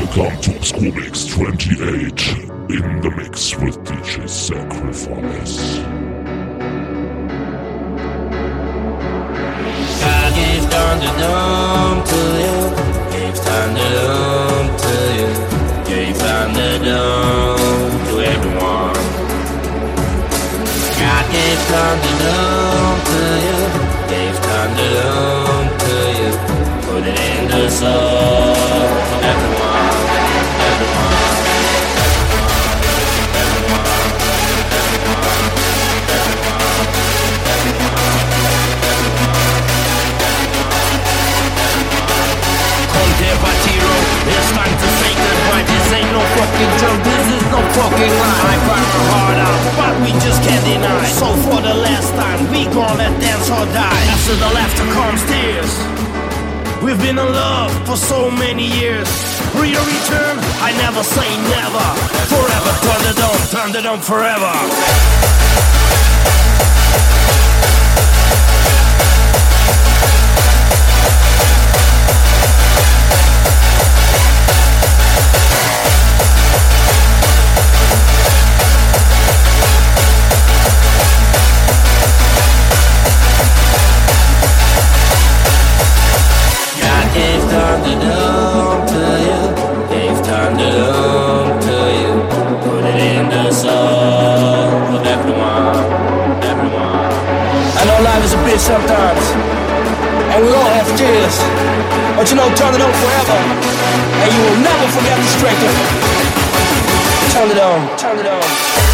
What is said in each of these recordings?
Welcome to Mix 28 in the mix with DJ Sacrifice. To you, gave to you, gave to everyone. Gave Thunderdome to you, gave Thunderdome to you, put it in the soul fucking joke, this is no fucking lie. I find my heart out, but we just can't deny. So for the last time, we gonna dance or die. After the laughter comes tears. We've been in love for so many years. Real return, I never say never. Forever, turn it on, turn it on forever. Bitch sometimes, and we all have tears. But you know, turn it on forever, and you will never forget the strength of it. Turn it on, turn it on.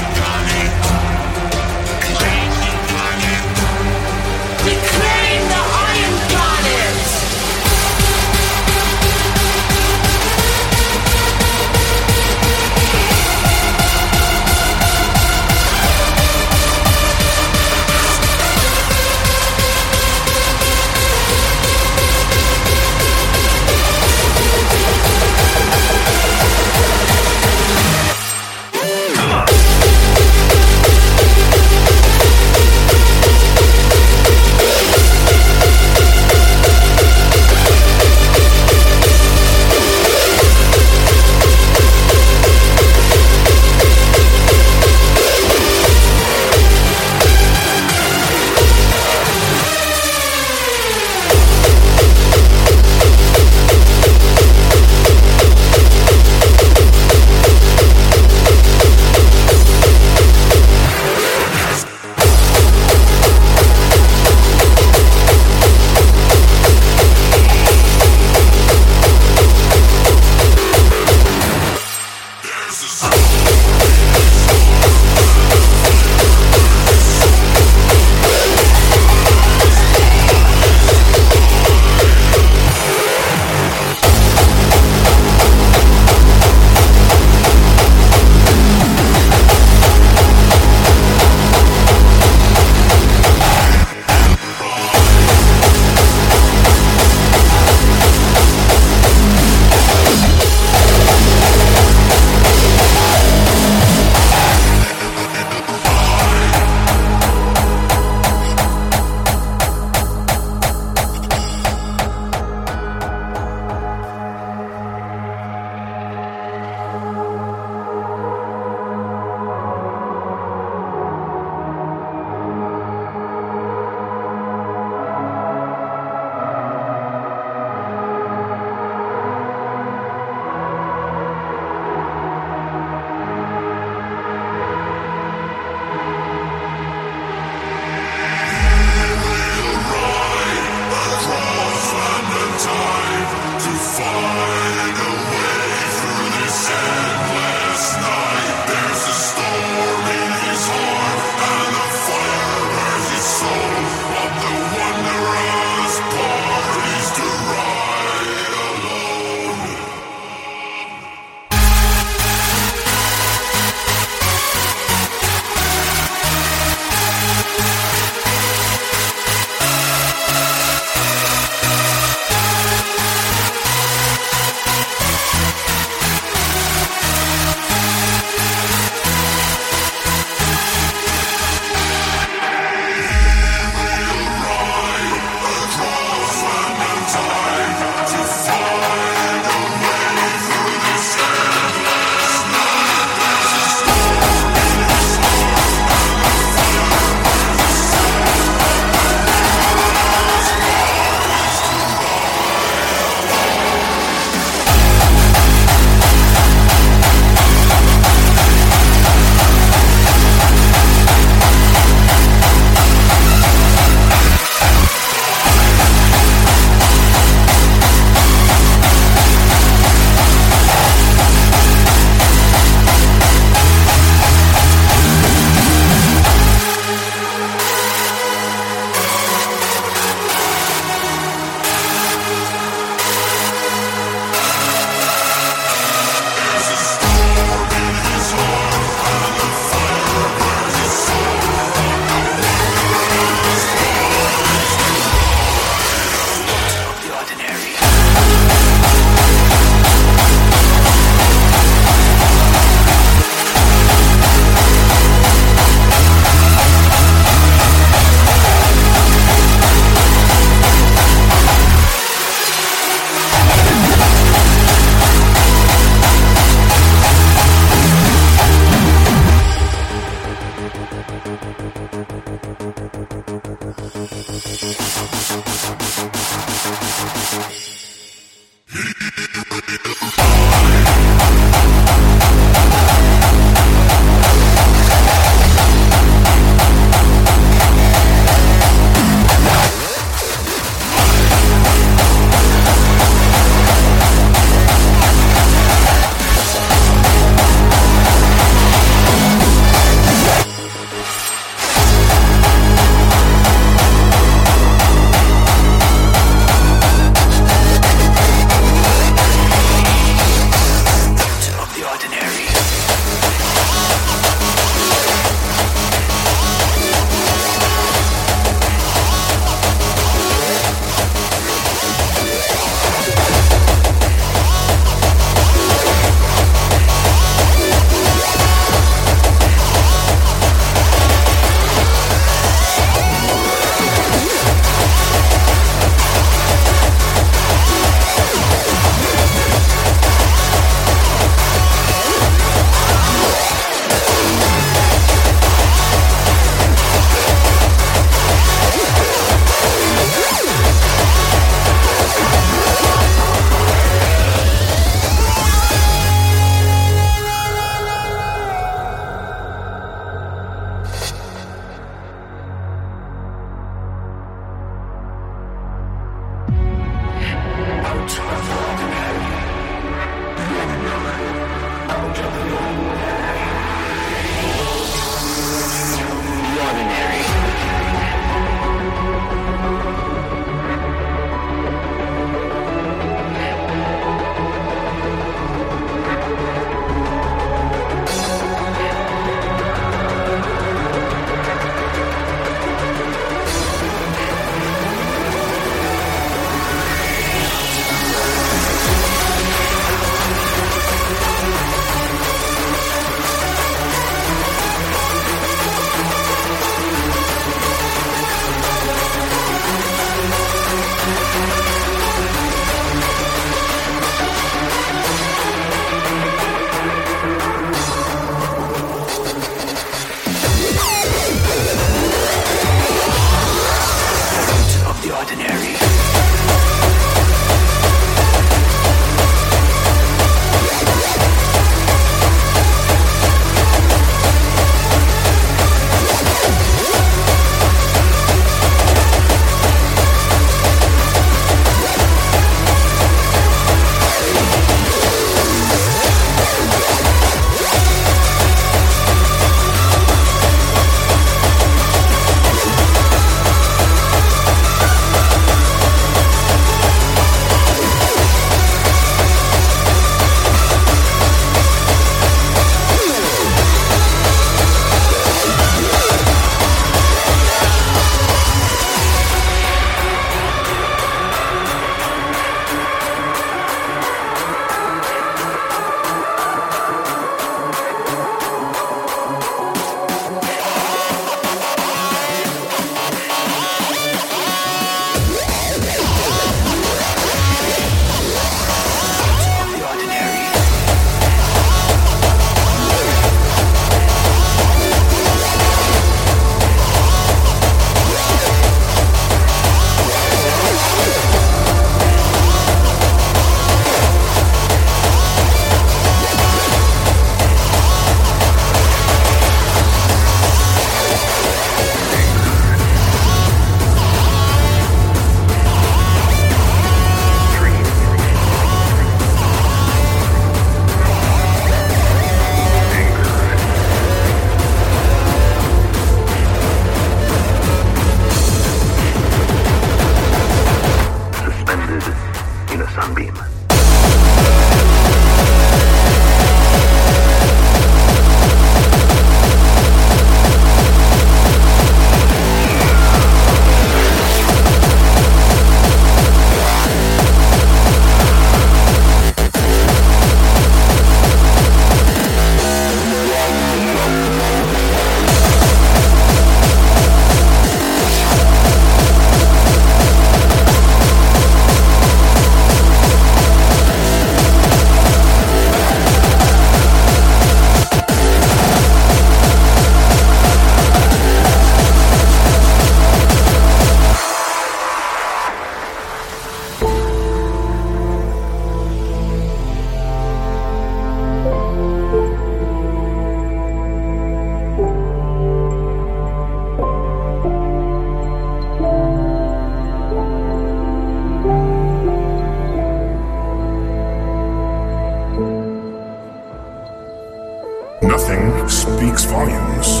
Speaks volumes.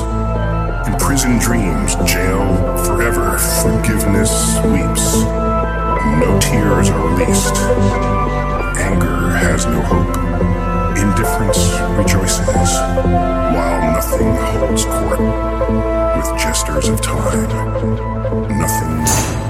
Imprisoned dreams, jail forever, forgiveness weeps. No tears are released. Anger has no hope. Indifference rejoices, while nothing holds court. With gestures of time, nothing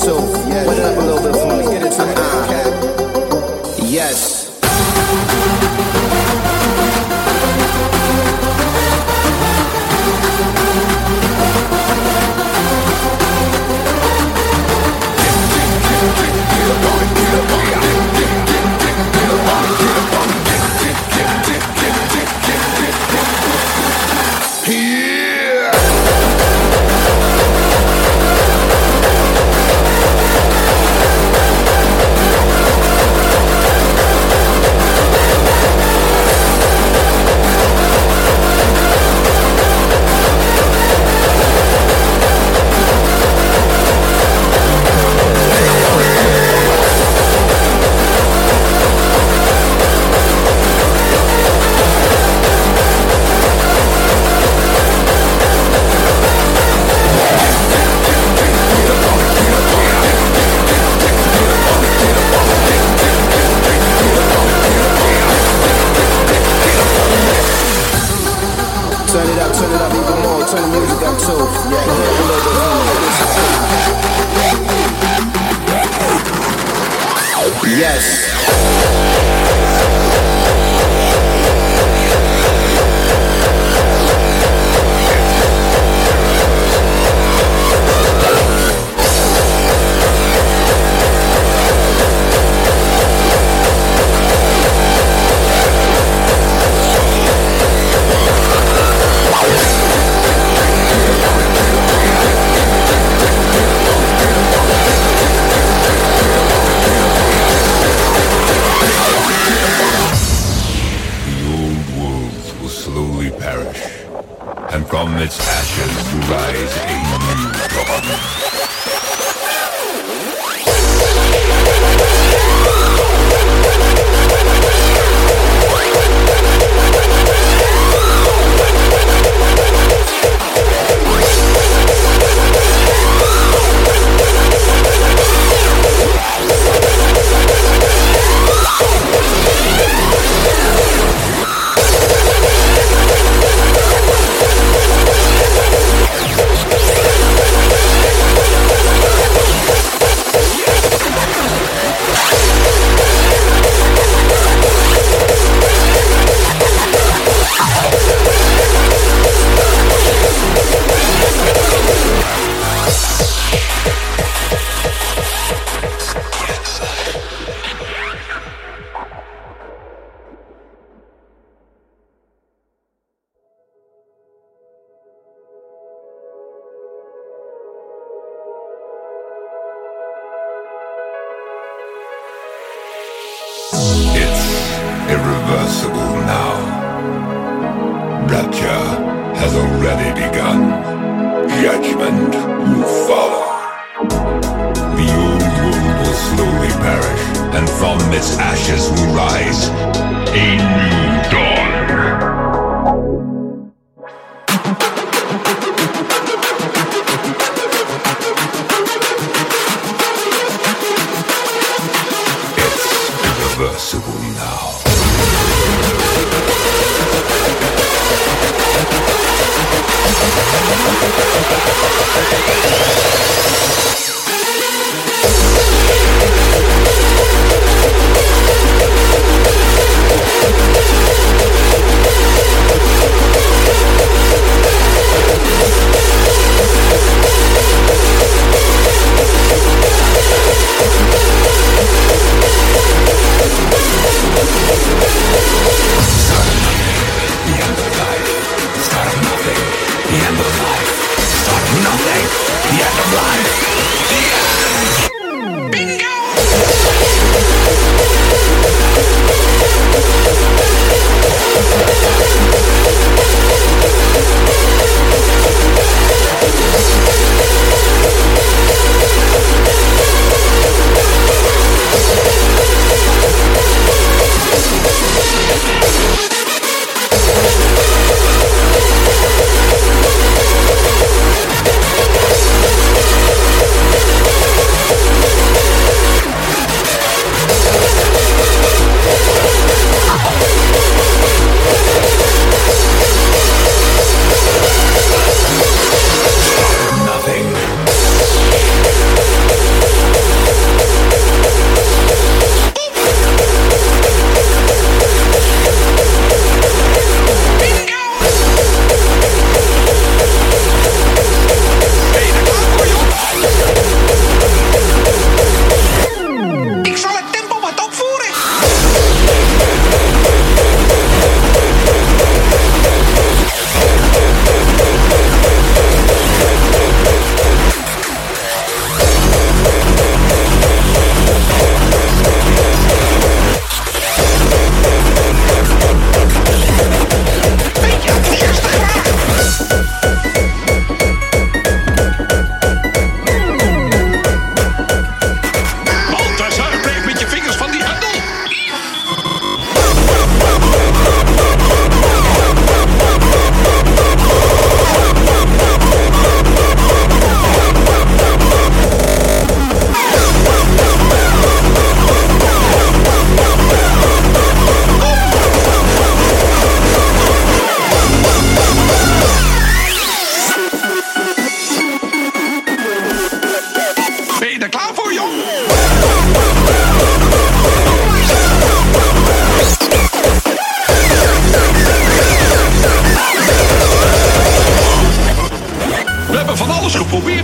So. irreversible now. Rapture has already begun. Judgment will follow. The old world will slowly perish, and from its ashes will rise a new dawn.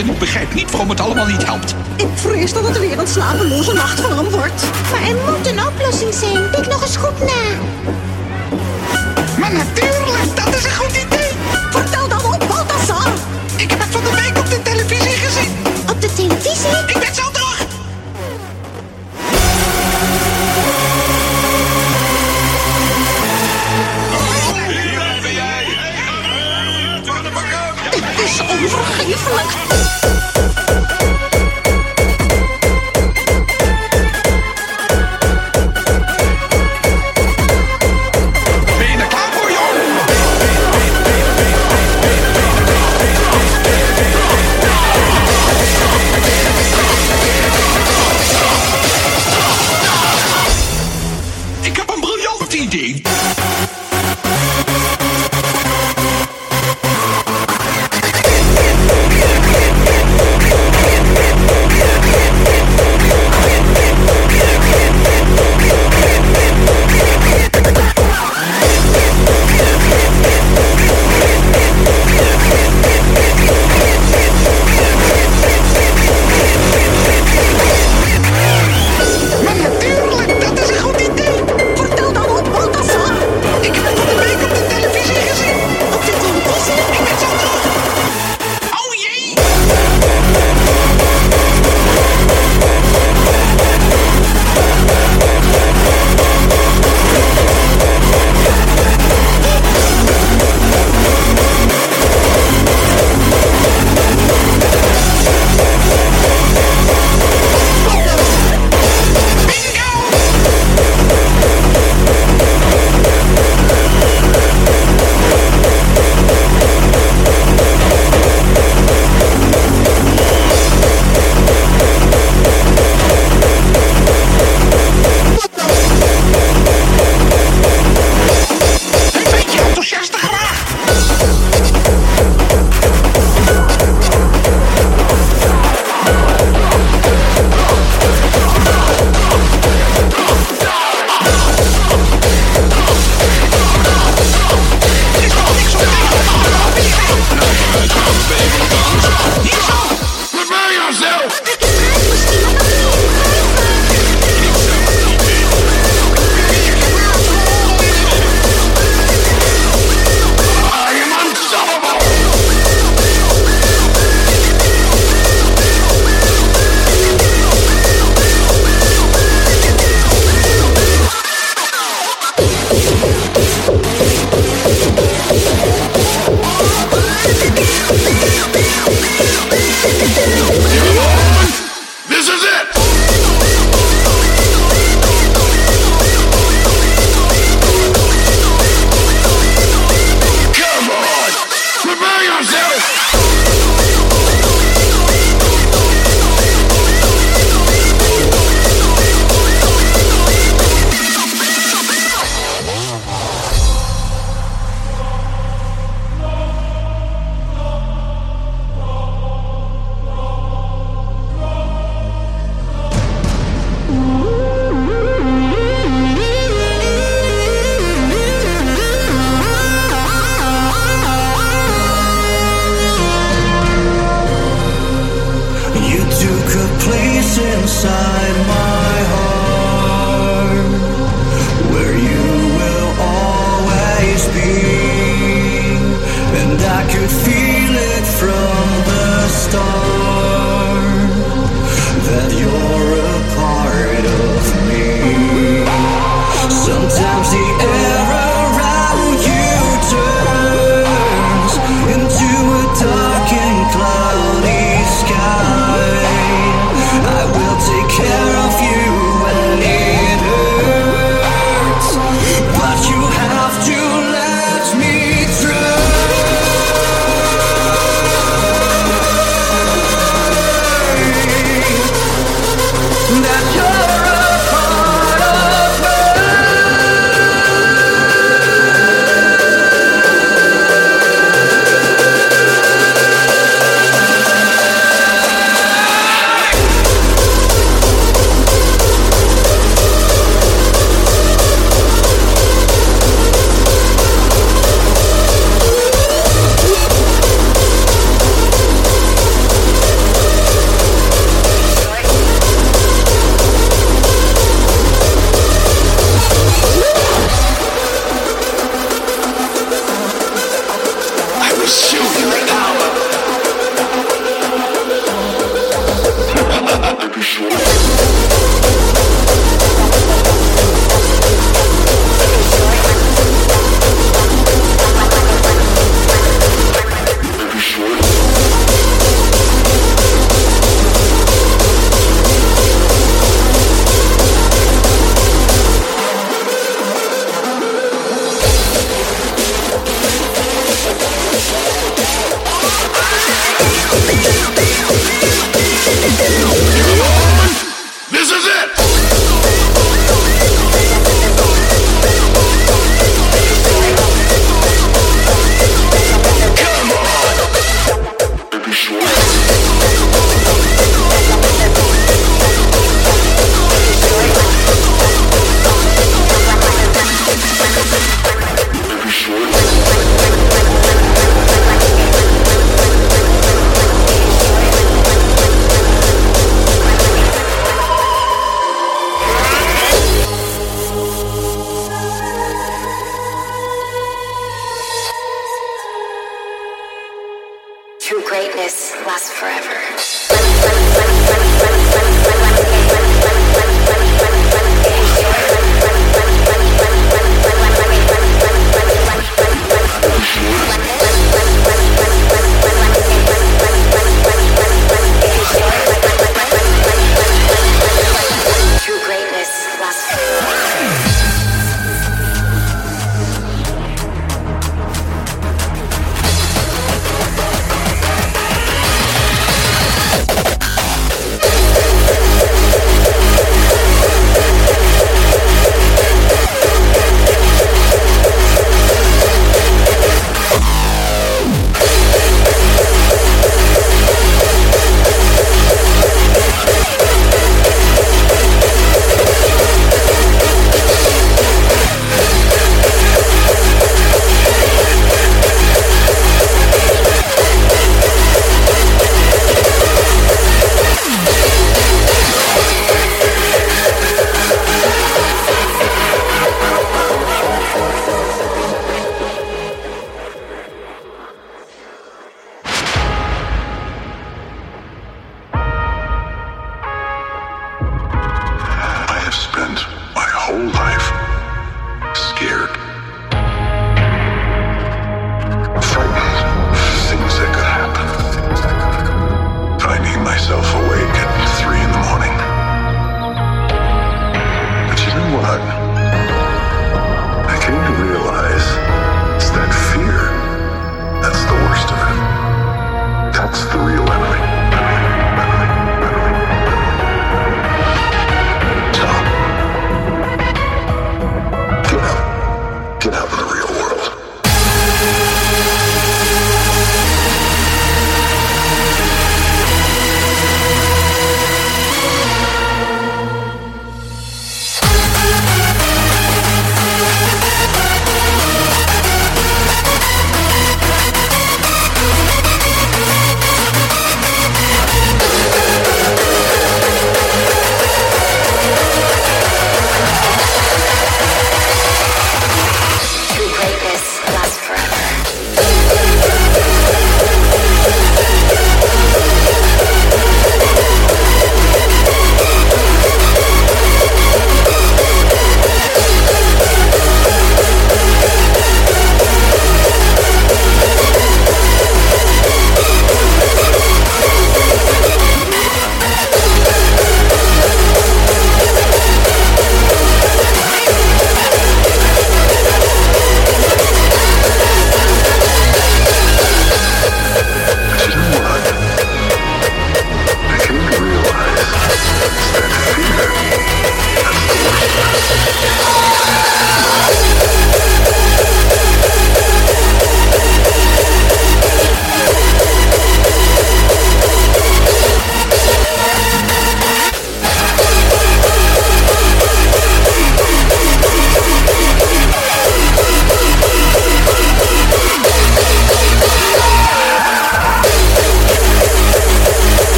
en ik begrijp niet waarom het allemaal niet helpt. Ik vrees dat het weer een slapeloze nacht van hem wordt. Maar er moet een oplossing zijn. Denk nog eens goed na.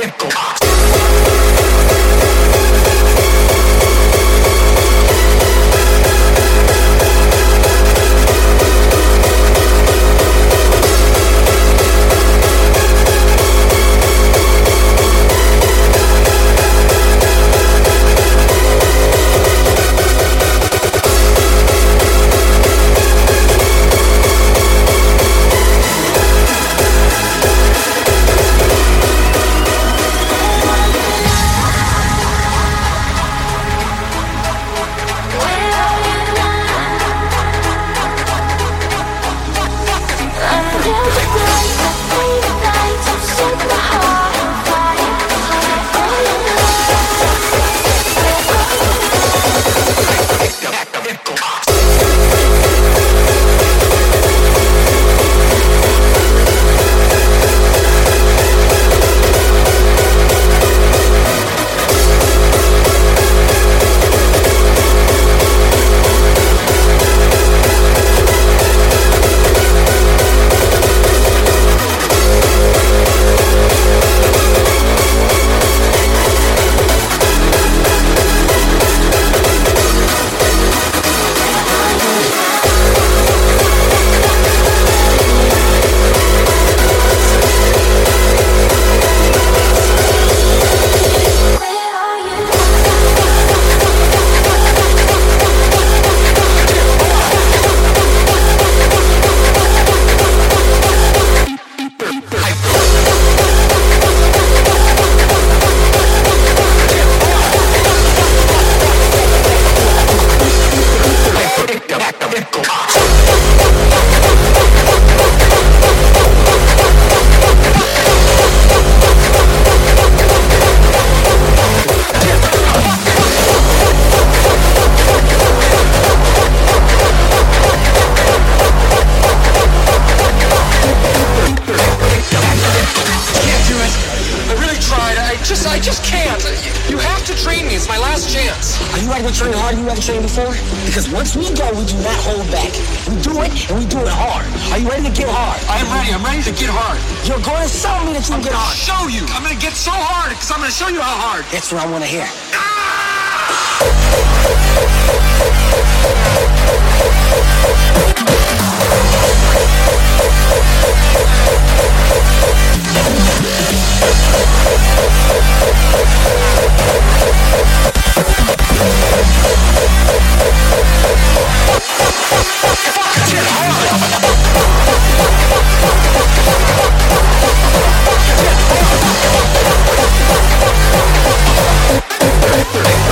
picked Are you ready to train hard? You ready to train before? Because once we go, we do not hold back. We do it, and we do it hard. Are you ready to get hard? I am ready. I'm ready to get hard. You're going to show me that you can get hard. Show you. I'm gonna get so hard because I'm gonna show you how hard. That's what I want to hear. Ah! Thank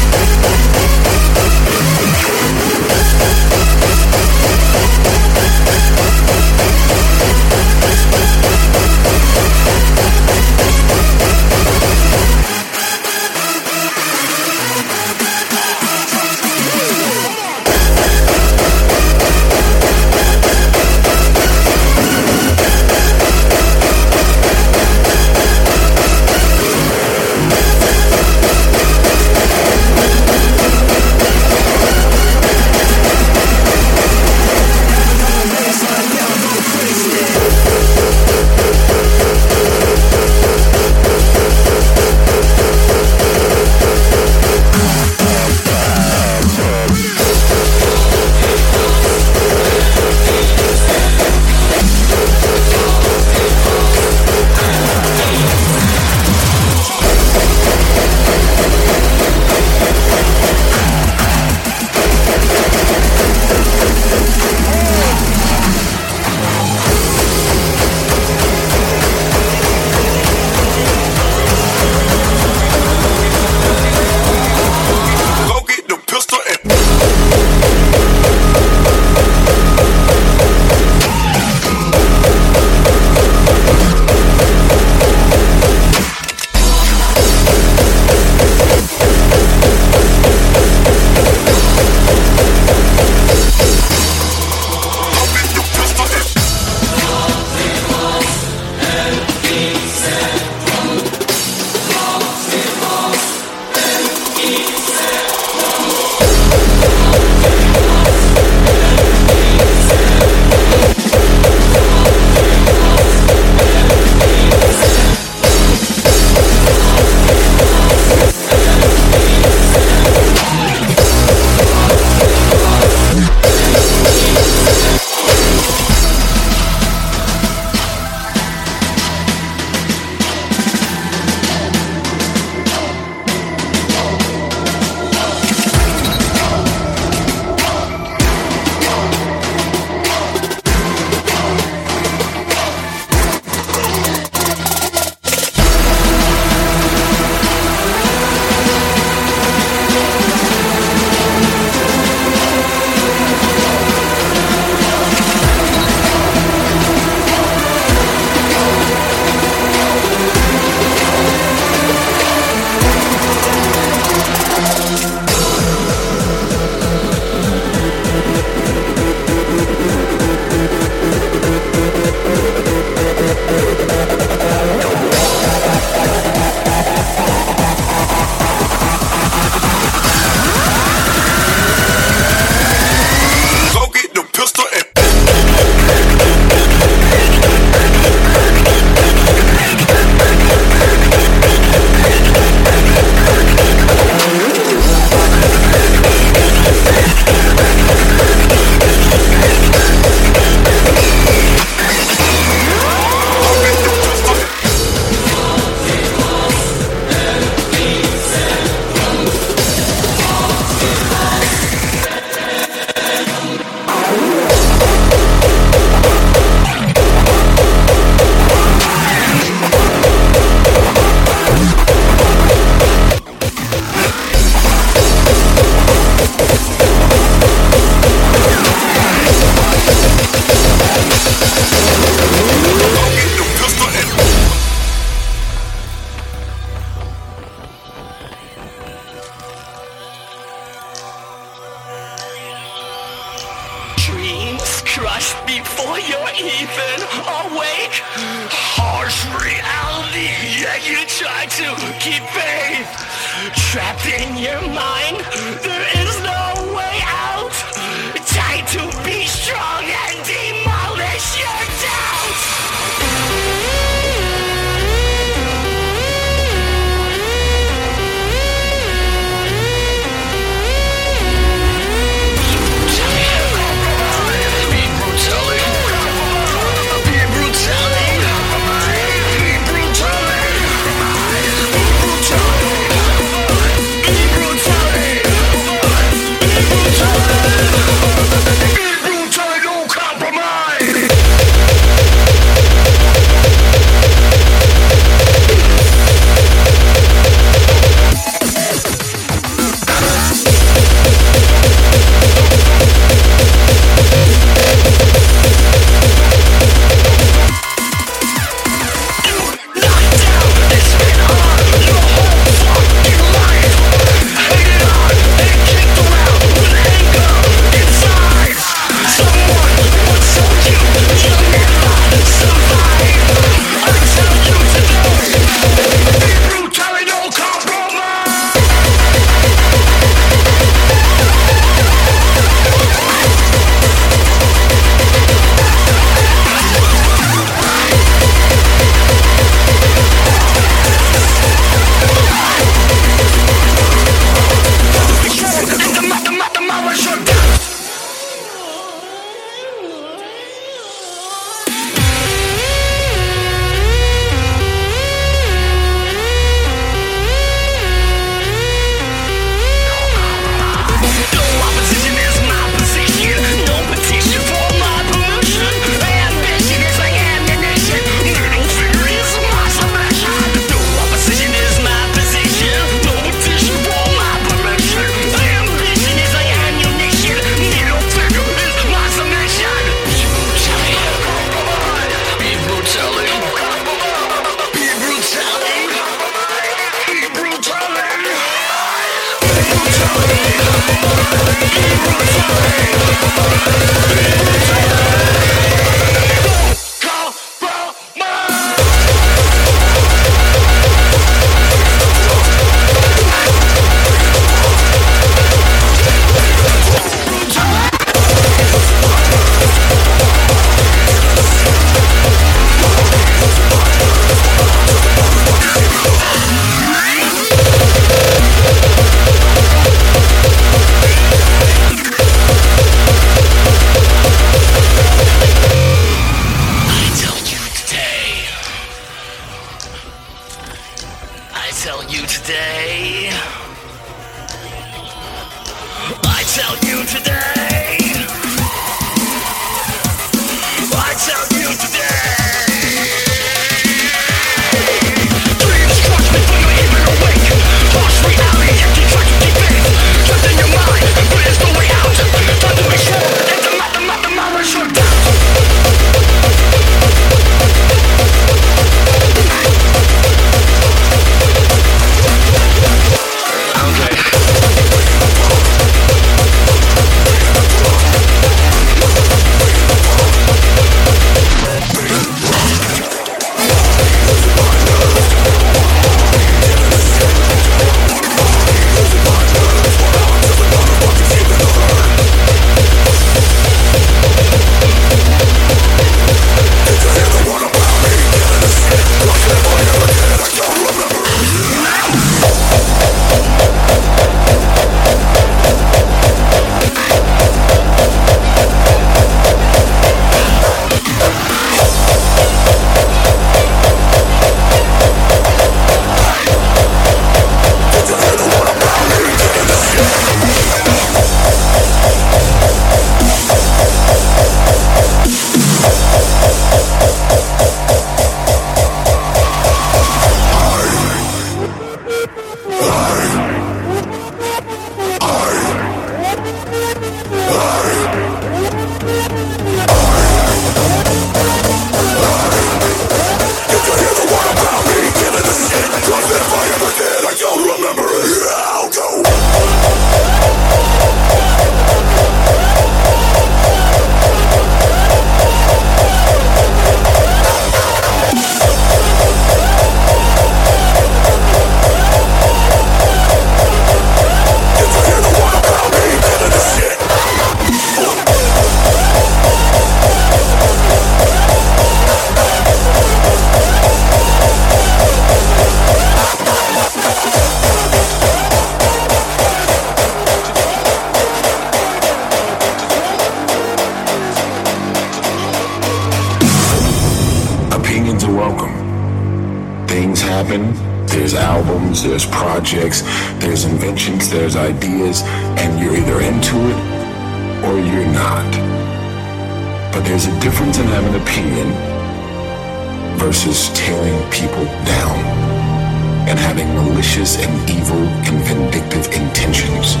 and having malicious and evil and vindictive intentions.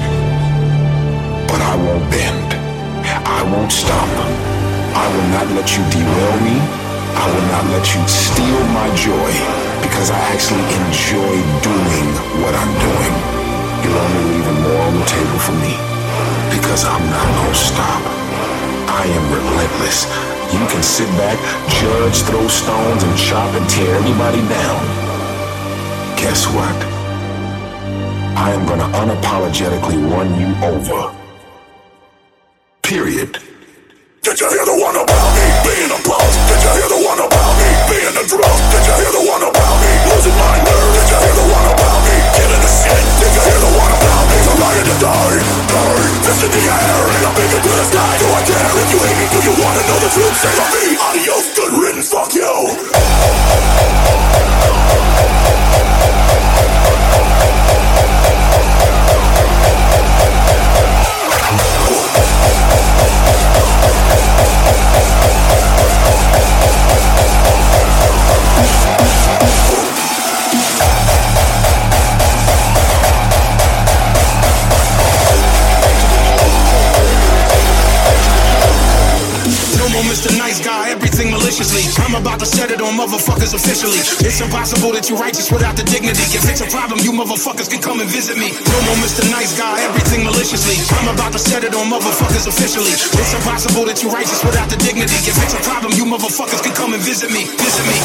But I won't bend. I won't stop. I will not let you derail me. I will not let you steal my joy because I actually enjoy doing what I'm doing. You're only leaving more on the table for me because I'm not gonna stop. I am relentless. You can sit back, judge, throw stones, and chop and tear everybody down. Guess what? I am gonna unapologetically run you over. Period. Without the dignity. If it's a problem, you motherfuckers can come and visit me. No more Mr. Nice Guy, everything maliciously. I'm about to set it on motherfuckers officially. It's impossible that you righteous without the dignity. If it's a problem, you motherfuckers can come and visit me. Visit me,